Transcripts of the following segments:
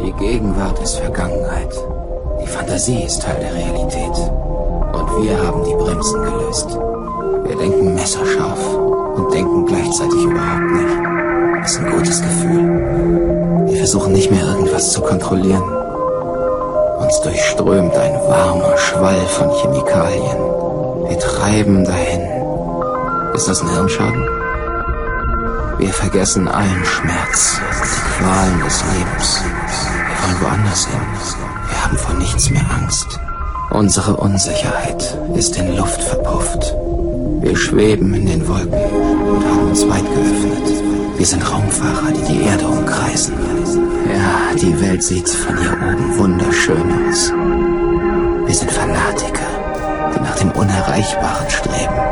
Die Gegenwart ist Vergangenheit. Die Fantasie ist Teil der Realität. Und wir haben die Bremsen gelöst. Wir denken messerscharf und denken gleichzeitig überhaupt nicht. Das ist ein gutes Gefühl. Wir versuchen nicht mehr irgendwas zu kontrollieren. Uns durchströmt ein warmer Schwall von Chemikalien. Wir treiben dahin. Ist das ein Hirnschaden? Wir vergessen allen Schmerz die Qualen des Lebens. Wir wollen woanders hin. Wir haben vor nichts mehr Angst. Unsere Unsicherheit ist in Luft verpufft. Wir schweben in den Wolken und haben uns weit geöffnet. Wir sind Raumfahrer, die die Erde umkreisen. Ja, die Welt sieht von hier oben wunderschön aus. Wir sind Fanatiker, die nach dem Unerreichbaren streben.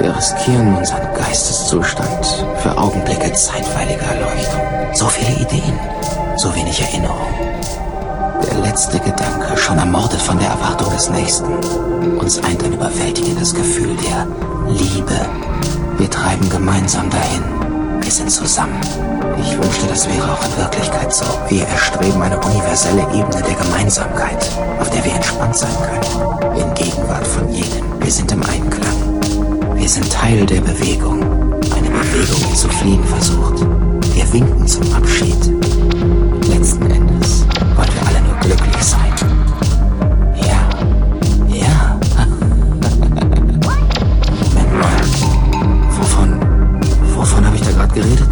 Wir riskieren unseren Geisteszustand für Augenblicke zeitweiliger Erleuchtung. So viele Ideen, so wenig Erinnerung. Der letzte Gedanke, schon ermordet von der Erwartung des Nächsten. Uns eint ein überwältigendes Gefühl der Liebe. Wir treiben gemeinsam dahin. Wir sind zusammen. Ich wünschte, das wäre auch in Wirklichkeit so. Wir erstreben eine universelle Ebene der Gemeinsamkeit, auf der wir entspannt sein können. In Gegenwart von jedem. Wir sind im Einklang. Wir sind Teil der Bewegung. Eine Bewegung, die zu fliehen versucht. Wir winken zum Abschied. Letzten Endes wollen wir alle nur glücklich sein. Ja, ja. Moment mal. Wovon, wovon habe ich da gerade geredet?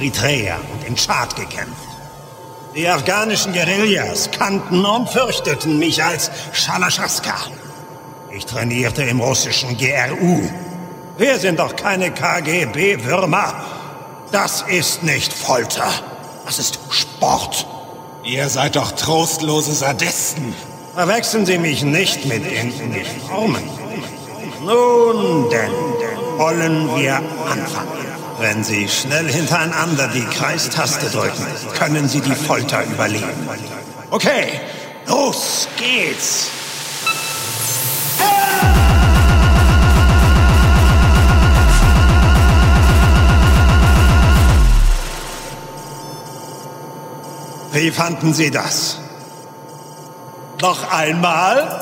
Eritrea und im Tschad gekämpft. Die afghanischen Guerillas kannten und fürchteten mich als Shalashaska. Ich trainierte im russischen GRU. Wir sind doch keine KGB-Würmer. Das ist nicht Folter. Das ist Sport. Ihr seid doch trostlose Sadisten. Verwechseln Sie mich nicht mit Uniformen. Nun denn, wollen wir anfangen. Wenn Sie schnell hintereinander die Kreistaste drücken, können Sie die Folter überleben. Okay, los geht's! Wie fanden Sie das? Noch einmal?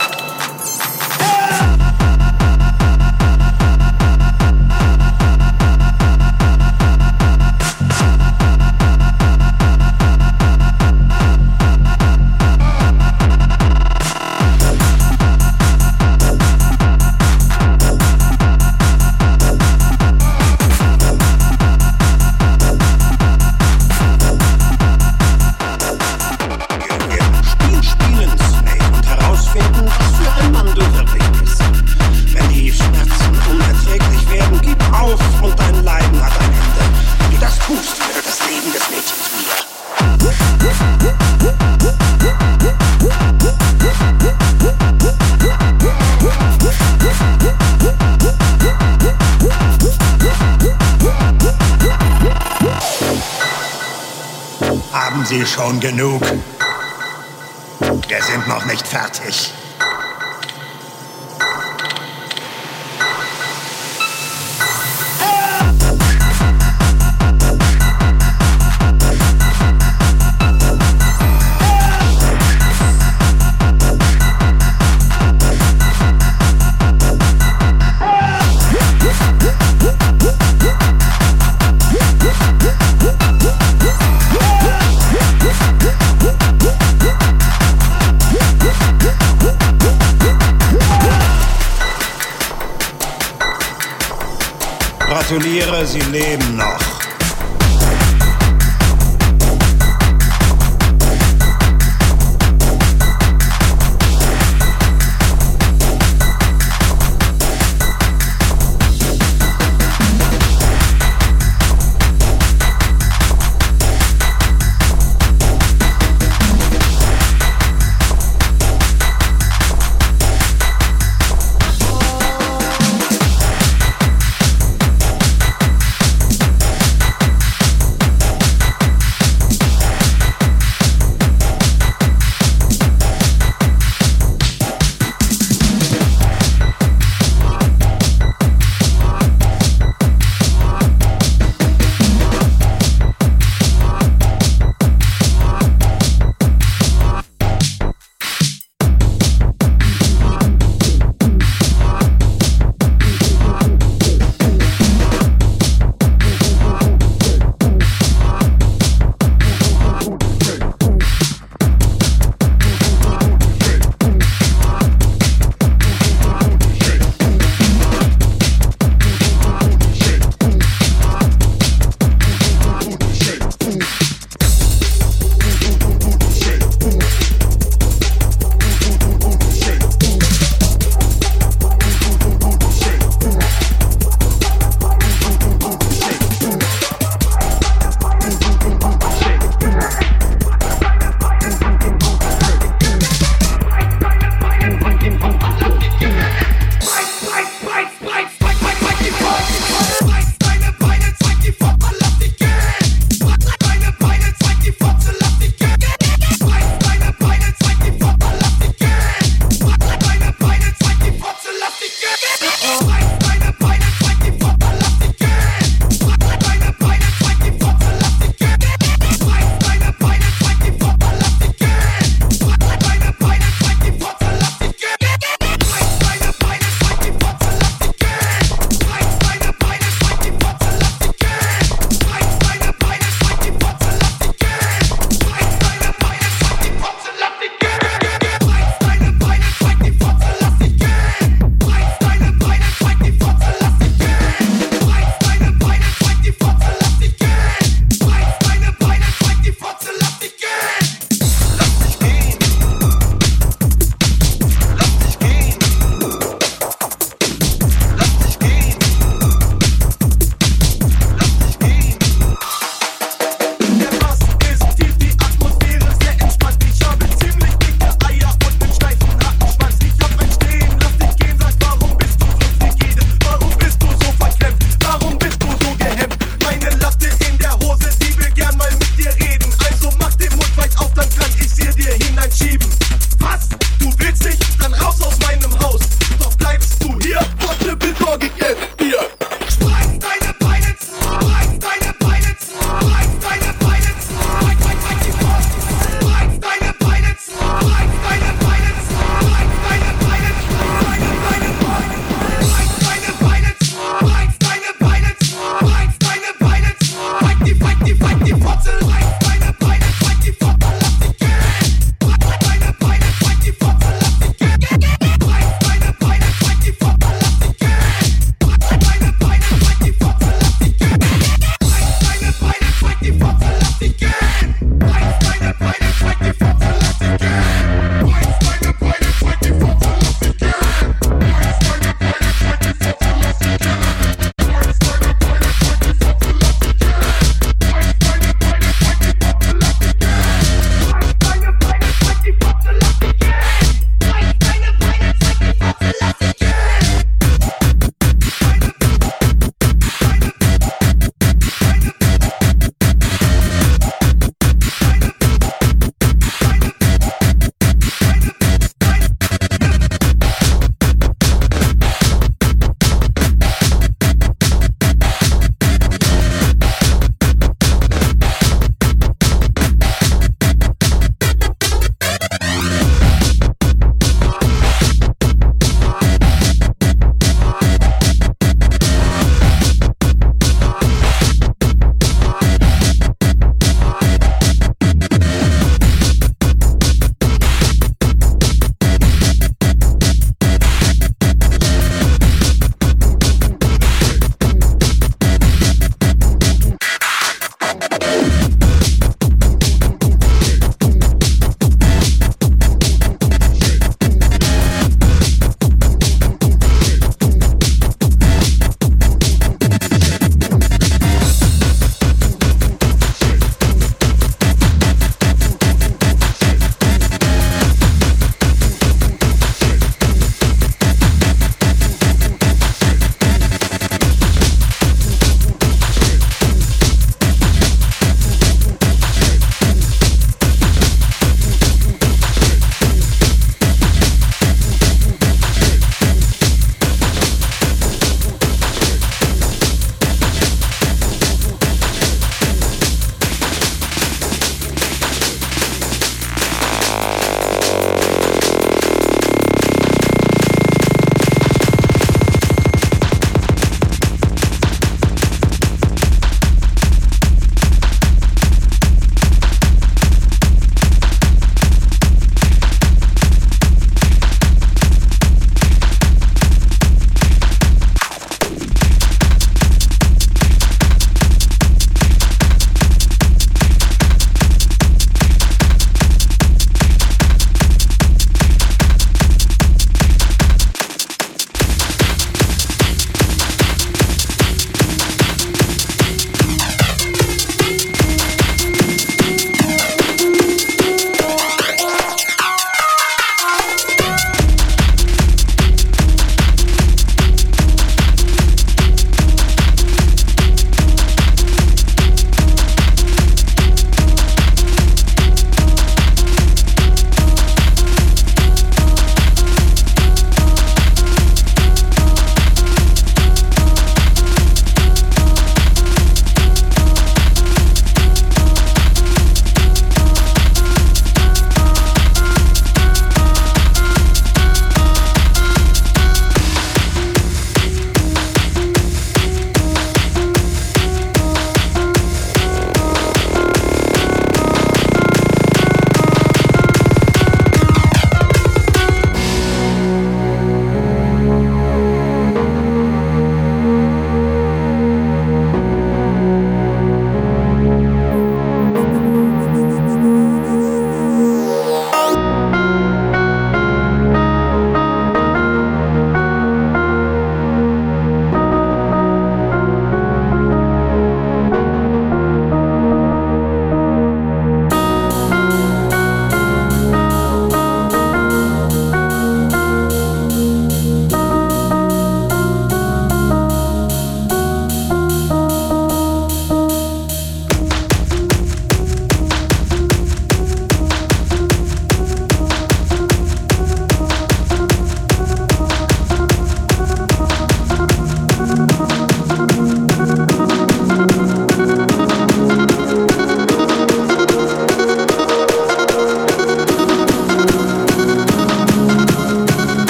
Schon genug. Wir sind noch nicht fertig. Sie leben noch.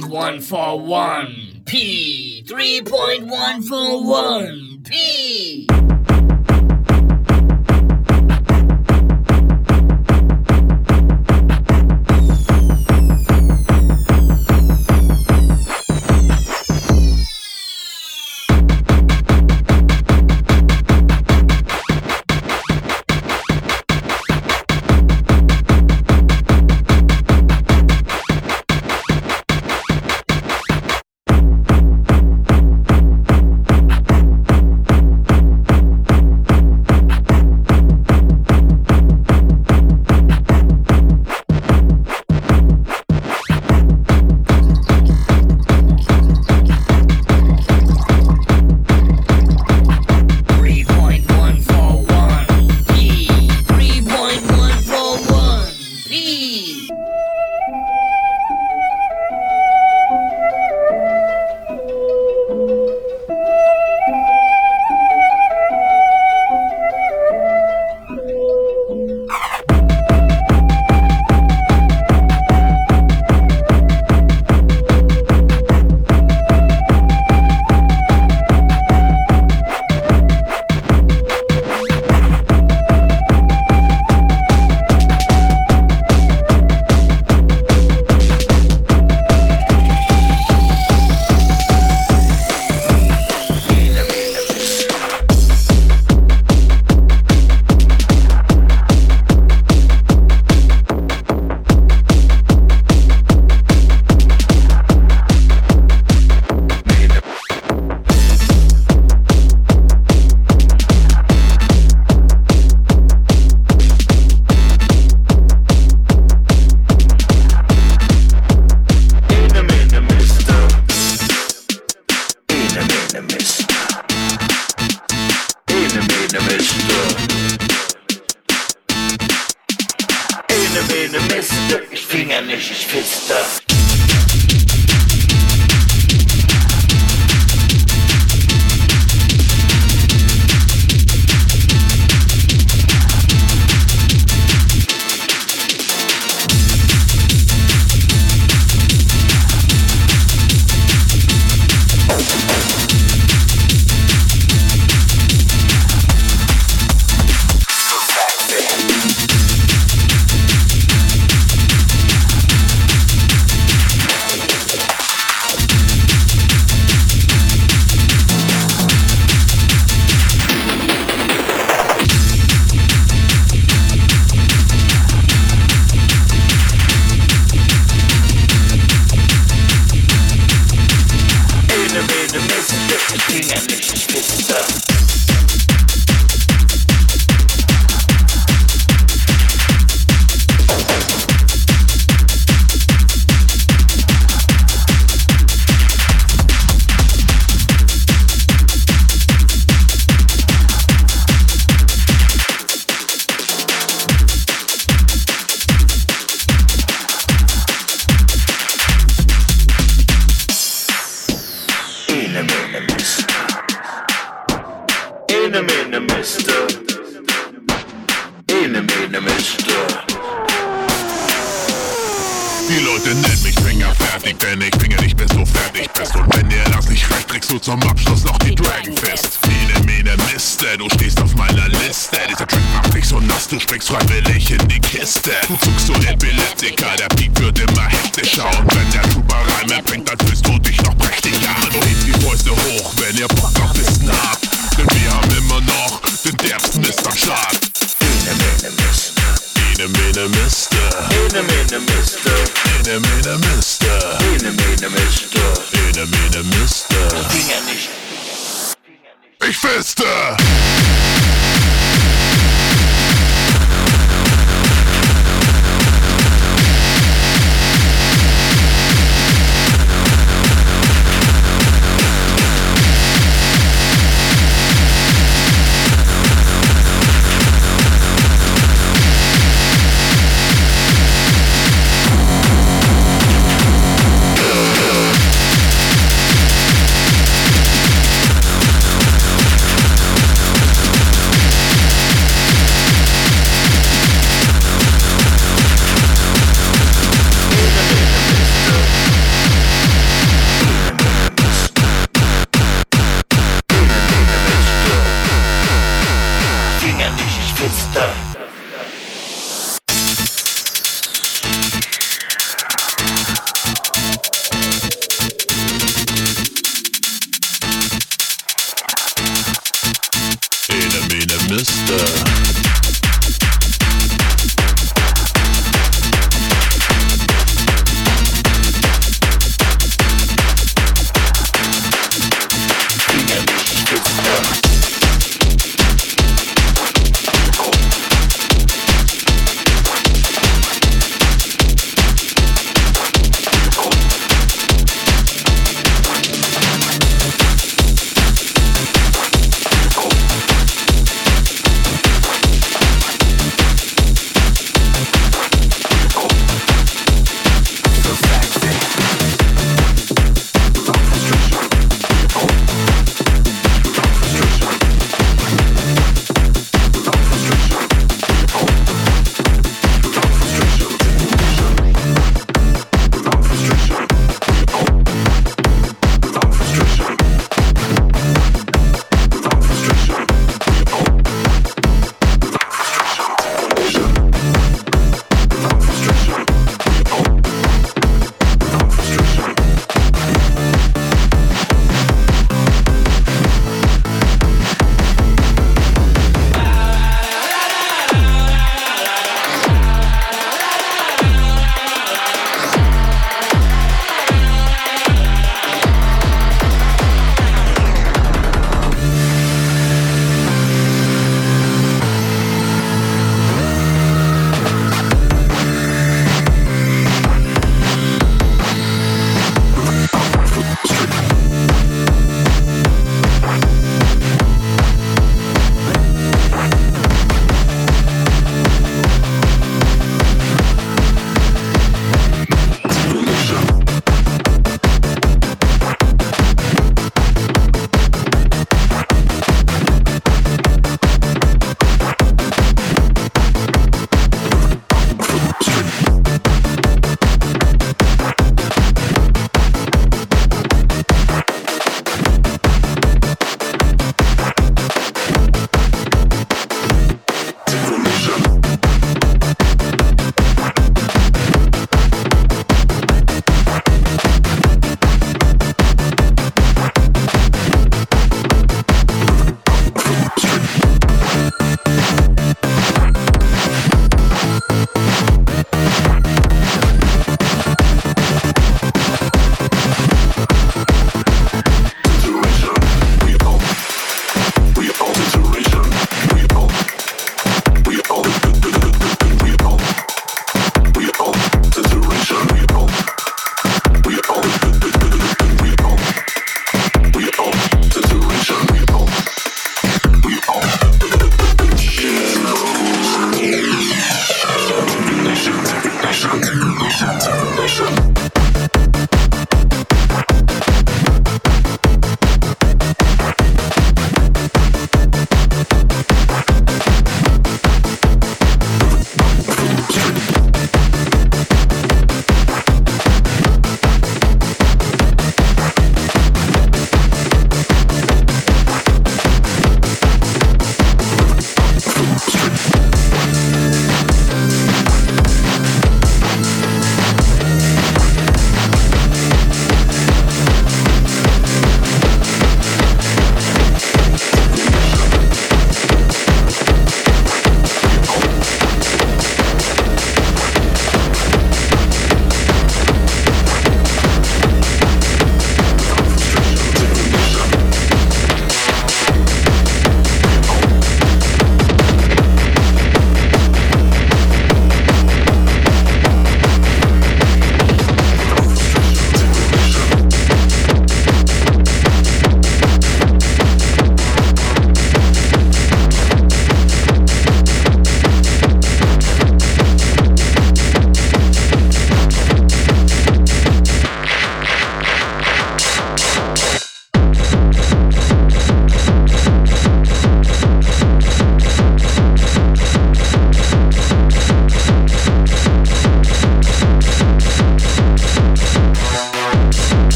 3.141 P. 3.141 P.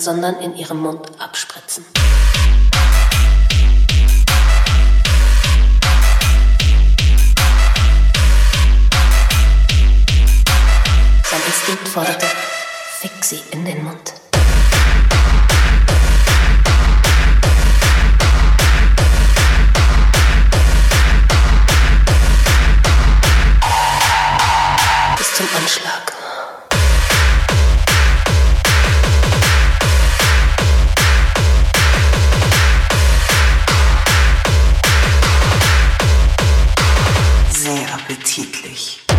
sondern in ihrem Mund abspritzen. appetitlich.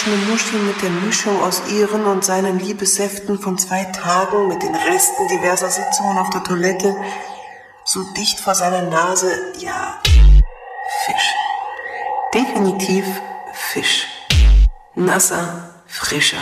orangene Muscheln mit der Mischung aus ihren und seinen Liebessäften von zwei Tagen mit den Resten diverser Sitzungen auf der Toilette so dicht vor seiner Nase, ja, Fisch. Definitiv Fisch. Nasser, frischer